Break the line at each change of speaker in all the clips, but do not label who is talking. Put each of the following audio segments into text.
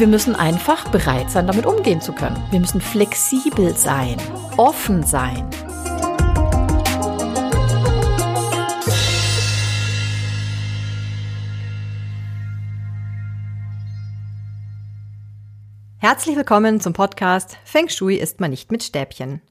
Wir müssen einfach bereit sein, damit umgehen zu können. Wir müssen flexibel sein, offen sein.
Herzlich willkommen zum Podcast Feng Shui ist man nicht mit Stäbchen.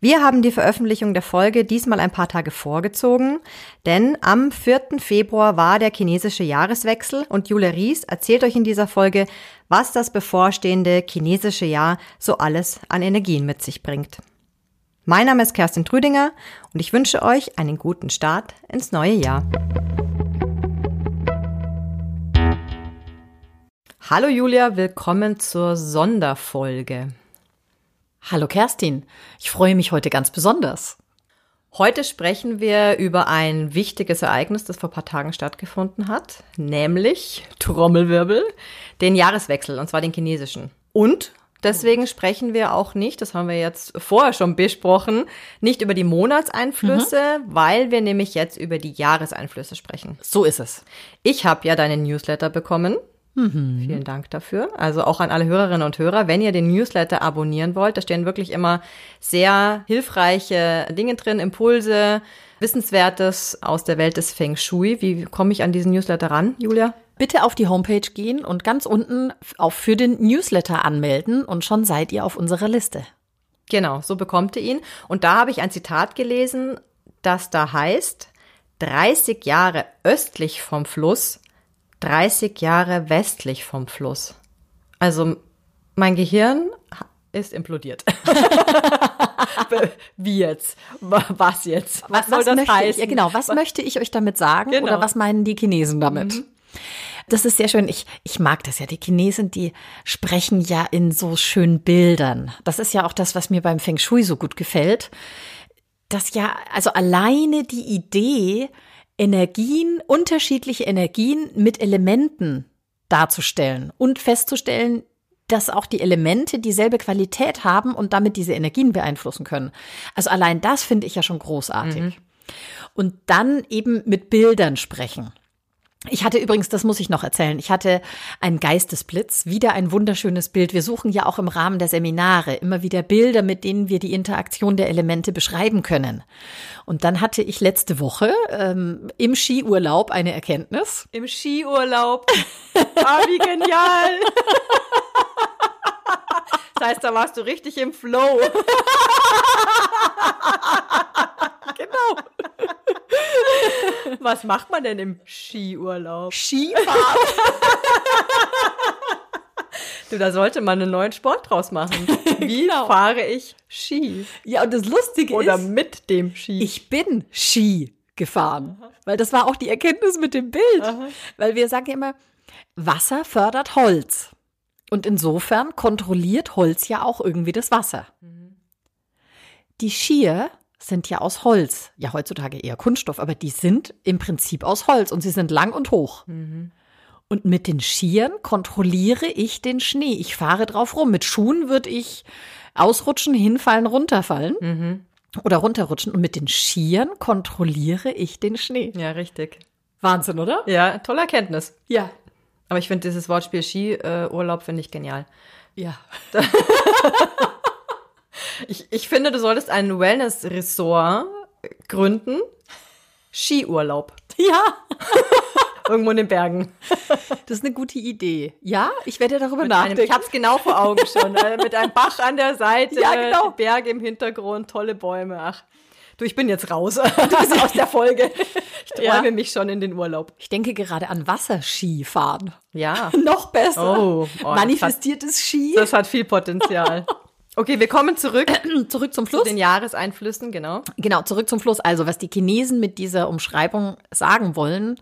Wir haben die Veröffentlichung der Folge diesmal ein paar Tage vorgezogen, denn am 4. Februar war der chinesische Jahreswechsel und Jule Ries erzählt euch in dieser Folge, was das bevorstehende chinesische Jahr so alles an Energien mit sich bringt. Mein Name ist Kerstin Trüdinger und ich wünsche euch einen guten Start ins neue Jahr. Hallo Julia, willkommen zur Sonderfolge.
Hallo Kerstin, ich freue mich heute ganz besonders.
Heute sprechen wir über ein wichtiges Ereignis, das vor ein paar Tagen stattgefunden hat, nämlich Trommelwirbel, den Jahreswechsel, und zwar den chinesischen. Und deswegen sprechen wir auch nicht, das haben wir jetzt vorher schon besprochen, nicht über die Monatseinflüsse, mhm. weil wir nämlich jetzt über die Jahreseinflüsse sprechen.
So ist es.
Ich habe ja deinen Newsletter bekommen Mhm. Vielen Dank dafür. Also auch an alle Hörerinnen und Hörer, wenn ihr den Newsletter abonnieren wollt, da stehen wirklich immer sehr hilfreiche Dinge drin, Impulse, Wissenswertes aus der Welt des Feng Shui. Wie komme ich an diesen Newsletter ran, Julia?
Bitte auf die Homepage gehen und ganz unten auf für den Newsletter anmelden und schon seid ihr auf unserer Liste.
Genau, so bekommt ihr ihn. Und da habe ich ein Zitat gelesen, das da heißt, 30 Jahre östlich vom Fluss 30 Jahre westlich vom Fluss. Also mein Gehirn ist implodiert. Wie jetzt? Was jetzt?
Was, was soll das heißen? Ja, genau. Was, was, möchte ich euch damit sagen? Genau. Oder was meinen die Chinesen damit? Mhm. Das ist sehr schön. Ich, ich mag das ja. Die Chinesen, die sprechen ja in so schönen Bildern. Das ist ja auch das, was mir beim Feng Shui so gut gefällt. Das ja, also alleine die Idee, Energien, unterschiedliche Energien mit Elementen darzustellen und festzustellen, dass auch die Elemente dieselbe Qualität haben und damit diese Energien beeinflussen können. Also allein das finde ich ja schon großartig. Mhm. Und dann eben mit Bildern sprechen. Ich hatte übrigens, das muss ich noch erzählen, ich hatte einen Geistesblitz, wieder ein wunderschönes Bild. Wir suchen ja auch im Rahmen der Seminare immer wieder Bilder, mit denen wir die Interaktion der Elemente beschreiben können. Und dann hatte ich letzte Woche ähm, im Skiurlaub eine Erkenntnis.
Im Skiurlaub. ah, wie genial. Das heißt, da warst du richtig im Flow. genau. Was macht man denn im Skiurlaub?
Skifahren.
Du, da sollte man einen neuen Sport draus machen. Wie genau. fahre ich Ski?
Ja, und das Lustige
Oder
ist.
Oder mit dem Ski.
Ich bin Ski gefahren. Aha. Weil das war auch die Erkenntnis mit dem Bild. Aha. Weil wir sagen immer, Wasser fördert Holz. Und insofern kontrolliert Holz ja auch irgendwie das Wasser. Mhm. Die Skier sind ja aus Holz. Ja, heutzutage eher Kunststoff, aber die sind im Prinzip aus Holz und sie sind lang und hoch. Mhm. Und mit den Skiern kontrolliere ich den Schnee. Ich fahre drauf rum. Mit Schuhen würde ich ausrutschen, hinfallen, runterfallen. Mhm. Oder runterrutschen. Und mit den Skiern kontrolliere ich den Schnee.
Ja, richtig.
Wahnsinn, oder?
Ja, tolle Erkenntnis.
Ja.
Aber ich finde dieses Wortspiel Skiurlaub äh, finde ich genial.
Ja.
ich, ich finde, du solltest ein Wellness-Ressort gründen. Skiurlaub.
Ja.
Irgendwo in den Bergen.
Das ist eine gute Idee. Ja, ich werde darüber
mit
nachdenken.
Einem, ich habe es genau vor Augen schon. Äh, mit einem Bach an der Seite,
ja, genau.
Berge im Hintergrund, tolle Bäume. Ach, du, ich bin jetzt raus aus der Folge. Ich träume ja. mich schon in den Urlaub.
Ich denke gerade an Wasserskifahren.
Ja.
Noch besser. Oh, oh Manifestiertes Ski.
Das hat viel Potenzial. Okay, wir kommen zurück.
zurück zum Fluss. Zu
den Jahreseinflüssen, genau.
Genau, zurück zum Fluss. Also, was die Chinesen mit dieser Umschreibung sagen wollen,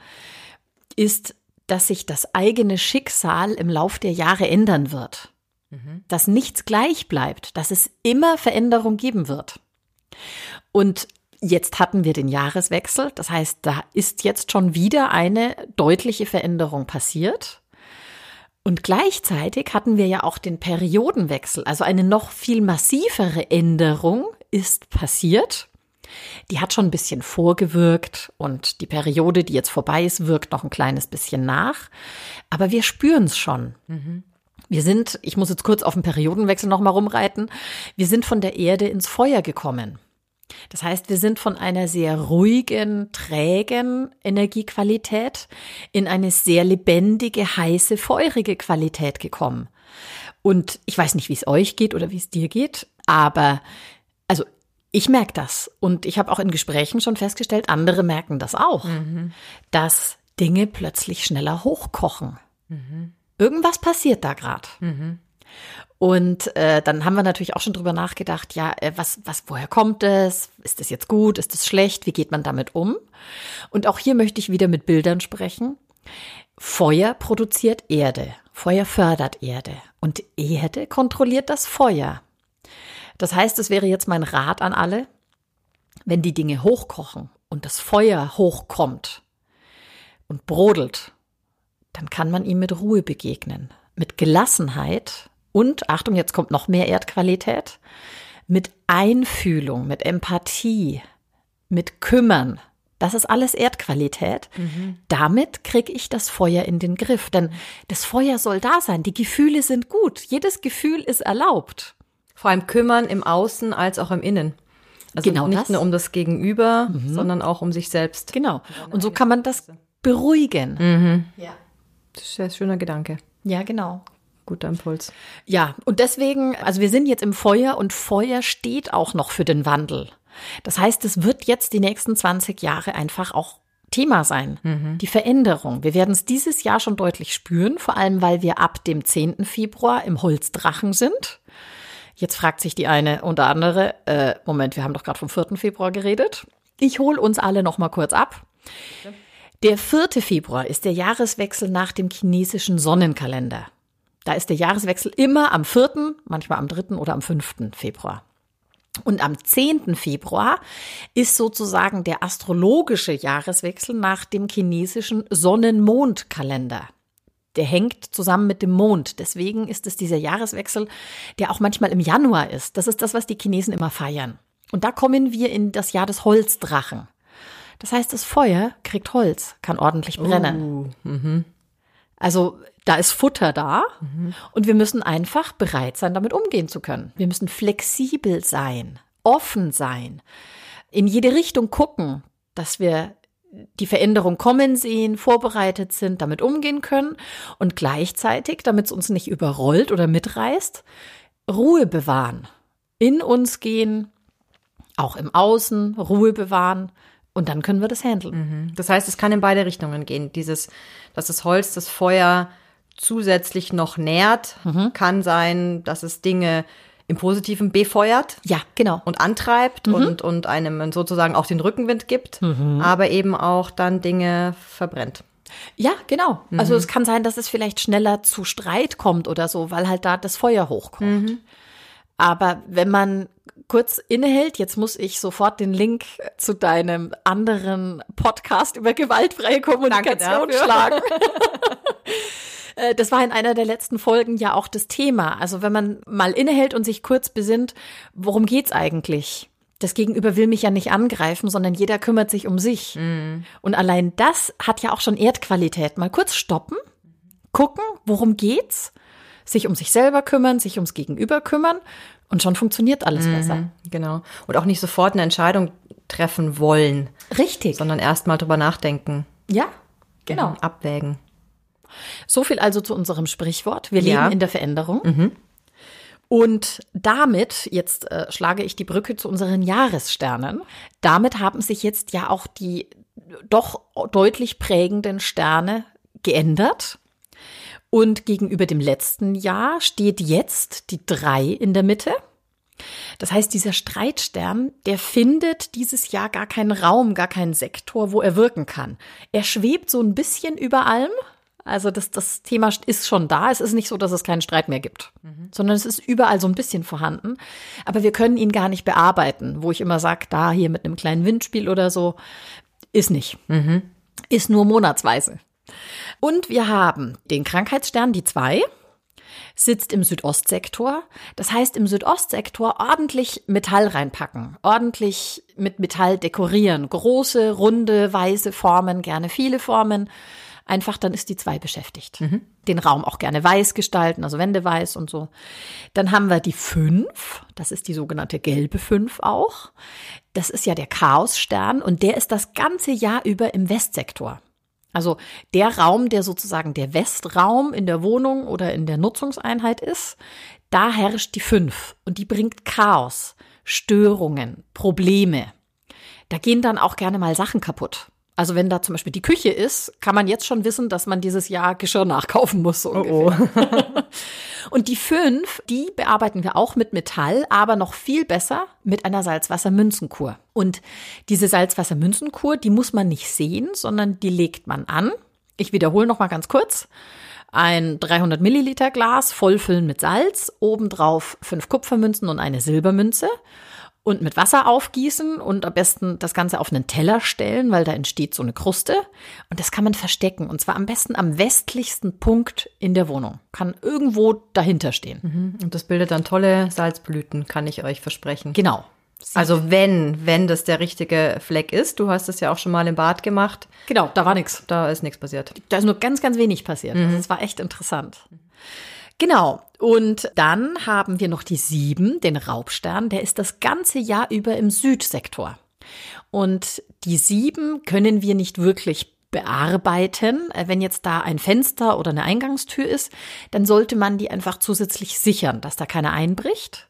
ist, dass sich das eigene Schicksal im Lauf der Jahre ändern wird. Mhm. Dass nichts gleich bleibt, dass es immer Veränderung geben wird. Und jetzt hatten wir den Jahreswechsel, das heißt, da ist jetzt schon wieder eine deutliche Veränderung passiert. Und gleichzeitig hatten wir ja auch den Periodenwechsel, also eine noch viel massivere Änderung ist passiert. Die hat schon ein bisschen vorgewirkt und die Periode, die jetzt vorbei ist, wirkt noch ein kleines bisschen nach. Aber wir spüren es schon. Mhm. Wir sind, ich muss jetzt kurz auf den Periodenwechsel nochmal rumreiten, wir sind von der Erde ins Feuer gekommen. Das heißt, wir sind von einer sehr ruhigen, trägen Energiequalität in eine sehr lebendige, heiße, feurige Qualität gekommen. Und ich weiß nicht, wie es euch geht oder wie es dir geht, aber also ich merke das. Und ich habe auch in Gesprächen schon festgestellt, andere merken das auch, mhm. dass Dinge plötzlich schneller hochkochen. Mhm. Irgendwas passiert da gerade. Mhm. Und äh, dann haben wir natürlich auch schon drüber nachgedacht, ja, äh, was, was, woher kommt es? Ist das jetzt gut? Ist das schlecht? Wie geht man damit um? Und auch hier möchte ich wieder mit Bildern sprechen. Feuer produziert Erde. Feuer fördert Erde. Und Erde kontrolliert das Feuer. Das heißt, es wäre jetzt mein Rat an alle, wenn die Dinge hochkochen und das Feuer hochkommt und brodelt, dann kann man ihm mit Ruhe begegnen, mit Gelassenheit und, Achtung, jetzt kommt noch mehr Erdqualität, mit Einfühlung, mit Empathie, mit Kümmern. Das ist alles Erdqualität. Mhm. Damit kriege ich das Feuer in den Griff. Denn das Feuer soll da sein. Die Gefühle sind gut. Jedes Gefühl ist erlaubt.
Vor allem kümmern im Außen als auch im Innen. Also genau nicht das. nur um das Gegenüber, mhm. sondern auch um sich selbst.
Genau. Und so kann man das beruhigen.
Mhm. Ja. Das ist ein schöner Gedanke.
Ja, genau.
Guter Impuls.
Ja, und deswegen, also wir sind jetzt im Feuer und Feuer steht auch noch für den Wandel. Das heißt, es wird jetzt die nächsten 20 Jahre einfach auch Thema sein. Mhm. Die Veränderung. Wir werden es dieses Jahr schon deutlich spüren, vor allem weil wir ab dem 10. Februar im Holzdrachen sind. Jetzt fragt sich die eine und andere, äh, Moment, wir haben doch gerade vom 4. Februar geredet. Ich hole uns alle noch mal kurz ab. Der 4. Februar ist der Jahreswechsel nach dem chinesischen Sonnenkalender. Da ist der Jahreswechsel immer am 4., manchmal am 3. oder am 5. Februar. Und am 10. Februar ist sozusagen der astrologische Jahreswechsel nach dem chinesischen Sonnen-Mond-Kalender. Der hängt zusammen mit dem Mond. Deswegen ist es dieser Jahreswechsel, der auch manchmal im Januar ist. Das ist das, was die Chinesen immer feiern. Und da kommen wir in das Jahr des Holzdrachen. Das heißt, das Feuer kriegt Holz, kann ordentlich brennen. Uh. Also da ist Futter da mhm. und wir müssen einfach bereit sein, damit umgehen zu können. Wir müssen flexibel sein, offen sein, in jede Richtung gucken, dass wir die Veränderung kommen sehen, vorbereitet sind, damit umgehen können und gleichzeitig, damit es uns nicht überrollt oder mitreißt, Ruhe bewahren, in uns gehen, auch im Außen Ruhe bewahren und dann können wir das handeln.
Mhm. Das heißt, es kann in beide Richtungen gehen. Dieses, dass das Holz das Feuer zusätzlich noch nährt. Mhm. Kann sein, dass es Dinge im Positiven befeuert.
Ja, genau.
Und antreibt mhm. und, und einem sozusagen auch den Rückenwind gibt, mhm. aber eben auch dann Dinge verbrennt.
Ja, genau. Mhm. Also es kann sein, dass es vielleicht schneller zu Streit kommt oder so, weil halt da das Feuer hochkommt. Aber wenn man kurz innehält, jetzt muss ich sofort den Link zu deinem anderen Podcast über gewaltfreie Kommunikation schlagen. Äh, das war in einer der letzten Folgen ja auch das Thema. Also wenn man mal innehält und sich kurz besinnt, worum geht's eigentlich? Das Gegenüber will mich ja nicht angreifen, sondern jeder kümmert sich um sich. Mhm. Und allein das hat ja auch schon Erdqualität. Mal kurz stoppen, gucken, worum geht's? Sich um sich selber kümmern, sich ums Gegenüber kümmern und schon funktioniert alles mhm, besser.
Genau. Und auch nicht sofort eine Entscheidung treffen wollen.
Richtig.
Sondern erst mal drüber nachdenken.
Ja, genau.
Abwägen.
So viel also zu unserem Sprichwort. Wir ja. leben in der Veränderung. Mhm. Und damit, jetzt äh, schlage ich die Brücke zu unseren Jahressternen, damit haben sich jetzt ja auch die doch deutlich prägenden Sterne geändert. Und gegenüber dem letzten Jahr steht jetzt die drei in der Mitte. Das heißt, dieser Streitstern, der findet dieses Jahr gar keinen Raum, gar keinen Sektor, wo er wirken kann. Er schwebt so ein bisschen über allem, also das, das Thema ist schon da. Es ist nicht so, dass es keinen Streit mehr gibt, mhm. sondern es ist überall so ein bisschen vorhanden. Aber wir können ihn gar nicht bearbeiten, wo ich immer sage, da hier mit einem kleinen Windspiel oder so, ist nicht. Mhm. Ist nur monatsweise. Und wir haben den Krankheitsstern, die zwei, sitzt im Südostsektor. Das heißt, im Südostsektor ordentlich Metall reinpacken, ordentlich mit Metall dekorieren. Große, runde, weiße Formen, gerne viele Formen Einfach dann ist die zwei beschäftigt. Mhm. Den Raum auch gerne weiß gestalten, also Wände weiß und so. Dann haben wir die fünf. Das ist die sogenannte gelbe fünf auch. Das ist ja der Chaosstern und der ist das ganze Jahr über im Westsektor. Also der Raum, der sozusagen der Westraum in der Wohnung oder in der Nutzungseinheit ist, da herrscht die fünf und die bringt Chaos, Störungen, Probleme. Da gehen dann auch gerne mal Sachen kaputt. Also wenn da zum Beispiel die Küche ist, kann man jetzt schon wissen, dass man dieses Jahr Geschirr nachkaufen muss. So oh, oh. Und die fünf, die bearbeiten wir auch mit Metall, aber noch viel besser mit einer Salzwassermünzenkur. Und diese Salzwassermünzenkur, die muss man nicht sehen, sondern die legt man an. Ich wiederhole noch mal ganz kurz. Ein 300 Milliliter Glas vollfüllen mit Salz, obendrauf fünf Kupfermünzen und eine Silbermünze und mit Wasser aufgießen und am besten das Ganze auf einen Teller stellen, weil da entsteht so eine Kruste. Und das kann man verstecken. Und zwar am besten am westlichsten Punkt in der Wohnung. Kann irgendwo dahinter stehen.
Mhm. Und das bildet dann tolle Salzblüten, kann ich euch versprechen.
Genau.
Also wenn, wenn das der richtige Fleck ist, du hast es ja auch schon mal im Bad gemacht.
Genau, da war nichts.
Da ist nichts passiert.
Da ist nur ganz, ganz wenig passiert. Mhm. Das war echt interessant. Genau. Und dann haben wir noch die sieben, den Raubstern. Der ist das ganze Jahr über im Südsektor. Und die sieben können wir nicht wirklich bearbeiten. Wenn jetzt da ein Fenster oder eine Eingangstür ist, dann sollte man die einfach zusätzlich sichern, dass da keiner einbricht.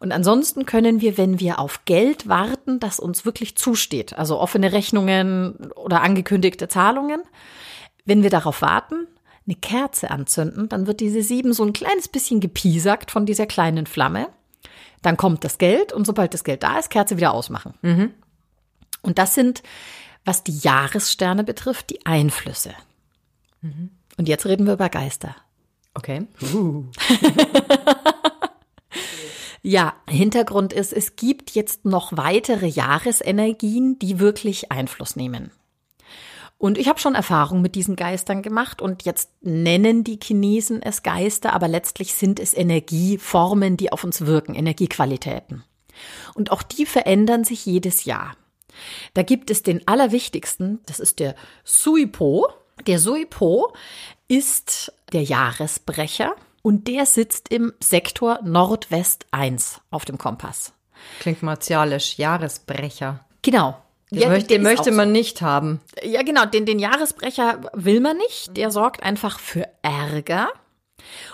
Und ansonsten können wir, wenn wir auf Geld warten, das uns wirklich zusteht, also offene Rechnungen oder angekündigte Zahlungen, wenn wir darauf warten, eine Kerze anzünden, dann wird diese sieben so ein kleines bisschen gepiesackt von dieser kleinen Flamme. Dann kommt das Geld und sobald das Geld da ist, Kerze wieder ausmachen. Mhm. Und das sind, was die Jahressterne betrifft, die Einflüsse. Mhm. Und jetzt reden wir über Geister.
Okay. Uh.
ja, Hintergrund ist, es gibt jetzt noch weitere Jahresenergien, die wirklich Einfluss nehmen. Und ich habe schon Erfahrung mit diesen Geistern gemacht und jetzt nennen die Chinesen es Geister, aber letztlich sind es Energieformen, die auf uns wirken, Energiequalitäten. Und auch die verändern sich jedes Jahr. Da gibt es den allerwichtigsten, das ist der Suipo. Der Suipo ist der Jahresbrecher und der sitzt im Sektor Nordwest 1 auf dem Kompass.
Klingt martialisch, Jahresbrecher.
Genau.
Den, ja, möchte, den möchte man so. nicht haben.
Ja, genau, den, den Jahresbrecher will man nicht. Der sorgt einfach für Ärger.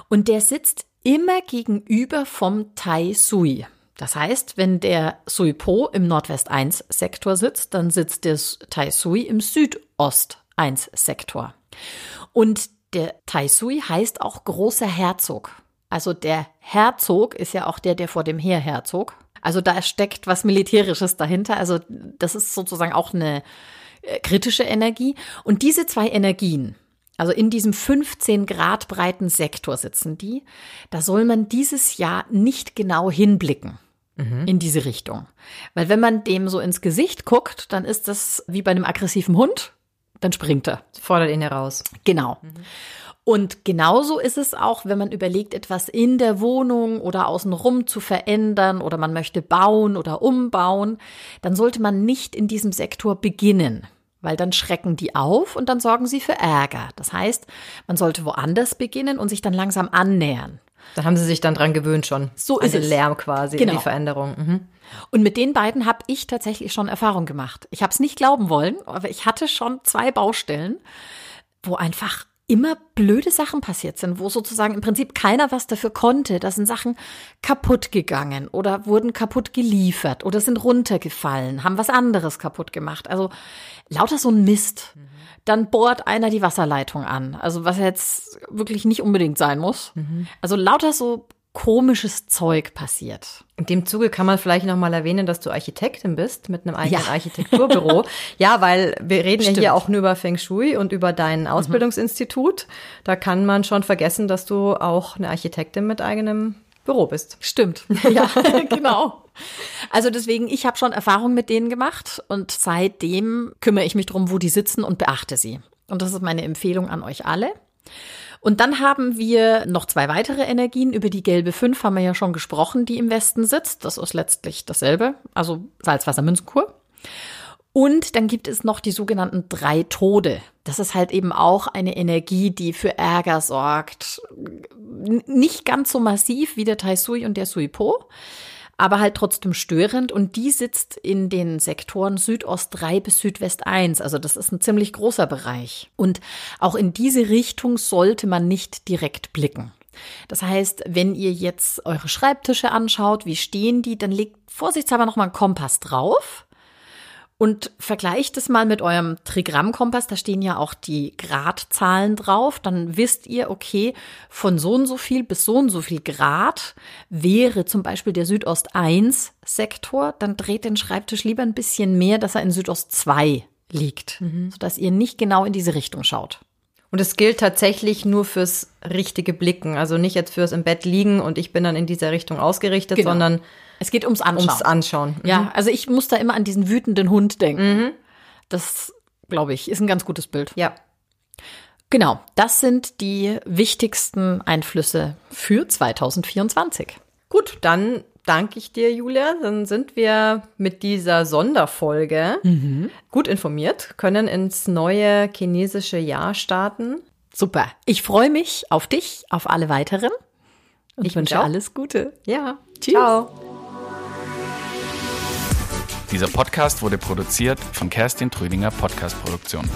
Und der sitzt immer gegenüber vom Tai Sui. Das heißt, wenn der Sui Po im Nordwest 1 Sektor sitzt, dann sitzt der Tai Sui im Südost 1 Sektor. Und der Tai Sui heißt auch großer Herzog. Also der Herzog ist ja auch der, der vor dem Heer herzog. Also da steckt was Militärisches dahinter. Also das ist sozusagen auch eine äh, kritische Energie. Und diese zwei Energien, also in diesem 15 Grad breiten Sektor sitzen die, da soll man dieses Jahr nicht genau hinblicken mhm. in diese Richtung. Weil wenn man dem so ins Gesicht guckt, dann ist das wie bei einem aggressiven Hund, dann springt er.
Fordert ihn heraus.
Genau. Mhm. Und genauso ist es auch, wenn man überlegt, etwas in der Wohnung oder außenrum zu verändern oder man möchte bauen oder umbauen, dann sollte man nicht in diesem Sektor beginnen, weil dann schrecken die auf und dann sorgen sie für Ärger. Das heißt, man sollte woanders beginnen und sich dann langsam annähern.
Da haben sie sich dann dran gewöhnt schon.
So ist
es. Lärm quasi, genau. die Veränderung. Mhm.
Und mit den beiden habe ich tatsächlich schon Erfahrung gemacht. Ich habe es nicht glauben wollen, aber ich hatte schon zwei Baustellen, wo einfach immer blöde Sachen passiert sind, wo sozusagen im Prinzip keiner was dafür konnte. Da sind Sachen kaputt gegangen oder wurden kaputt geliefert oder sind runtergefallen, haben was anderes kaputt gemacht. Also lauter so ein Mist. Mhm. Dann bohrt einer die Wasserleitung an. Also was jetzt wirklich nicht unbedingt sein muss. Mhm. Also lauter so komisches Zeug passiert.
In dem Zuge kann man vielleicht noch mal erwähnen, dass du Architektin bist mit einem eigenen ja. Architekturbüro. ja, weil wir reden Stimmt. ja hier auch nur über Feng Shui und über dein mhm. Ausbildungsinstitut. Da kann man schon vergessen, dass du auch eine Architektin mit eigenem Büro bist.
Stimmt. Ja, genau. Also deswegen, ich habe schon Erfahrung mit denen gemacht und seitdem kümmere ich mich darum, wo die sitzen und beachte sie. Und das ist meine Empfehlung an euch alle. Und dann haben wir noch zwei weitere Energien. Über die gelbe 5 haben wir ja schon gesprochen, die im Westen sitzt. Das ist letztlich dasselbe, also Salzwassermünzkur. Und dann gibt es noch die sogenannten drei Tode. Das ist halt eben auch eine Energie, die für Ärger sorgt. Nicht ganz so massiv wie der Tai Sui und der Sui Po, aber halt trotzdem störend. Und die sitzt in den Sektoren Südost 3 bis Südwest 1. Also das ist ein ziemlich großer Bereich. Und auch in diese Richtung sollte man nicht direkt blicken. Das heißt, wenn ihr jetzt eure Schreibtische anschaut, wie stehen die, dann legt vorsichtshalber nochmal einen Kompass drauf und vergleicht es mal mit eurem Trigrammkompass, da stehen ja auch die Gradzahlen drauf. Dann wisst ihr, okay, von so und so viel bis so und so viel Grad wäre zum Beispiel der Südost 1 Sektor. Dann dreht den Schreibtisch lieber ein bisschen mehr, dass er in Südost 2 liegt, mhm. sodass ihr nicht genau in diese Richtung schaut.
Und es gilt tatsächlich nur fürs richtige Blicken, also nicht jetzt fürs im Bett liegen und ich bin dann in dieser Richtung ausgerichtet, genau. sondern
es geht ums Anschauen.
Ums Anschauen.
Mhm. Ja, also ich muss da immer an diesen wütenden Hund denken. Mhm. Das, glaube ich, ist ein ganz gutes Bild.
Ja.
Genau, das sind die wichtigsten Einflüsse für 2024.
Gut, dann danke ich dir, Julia. Dann sind wir mit dieser Sonderfolge mhm. gut informiert, können ins neue chinesische Jahr starten.
Super. Ich freue mich auf dich, auf alle weiteren.
Und ich wünsche alles Gute.
Ja. Tschüss. Ciao.
Dieser Podcast wurde produziert von Kerstin Trüdinger Podcast Produktion.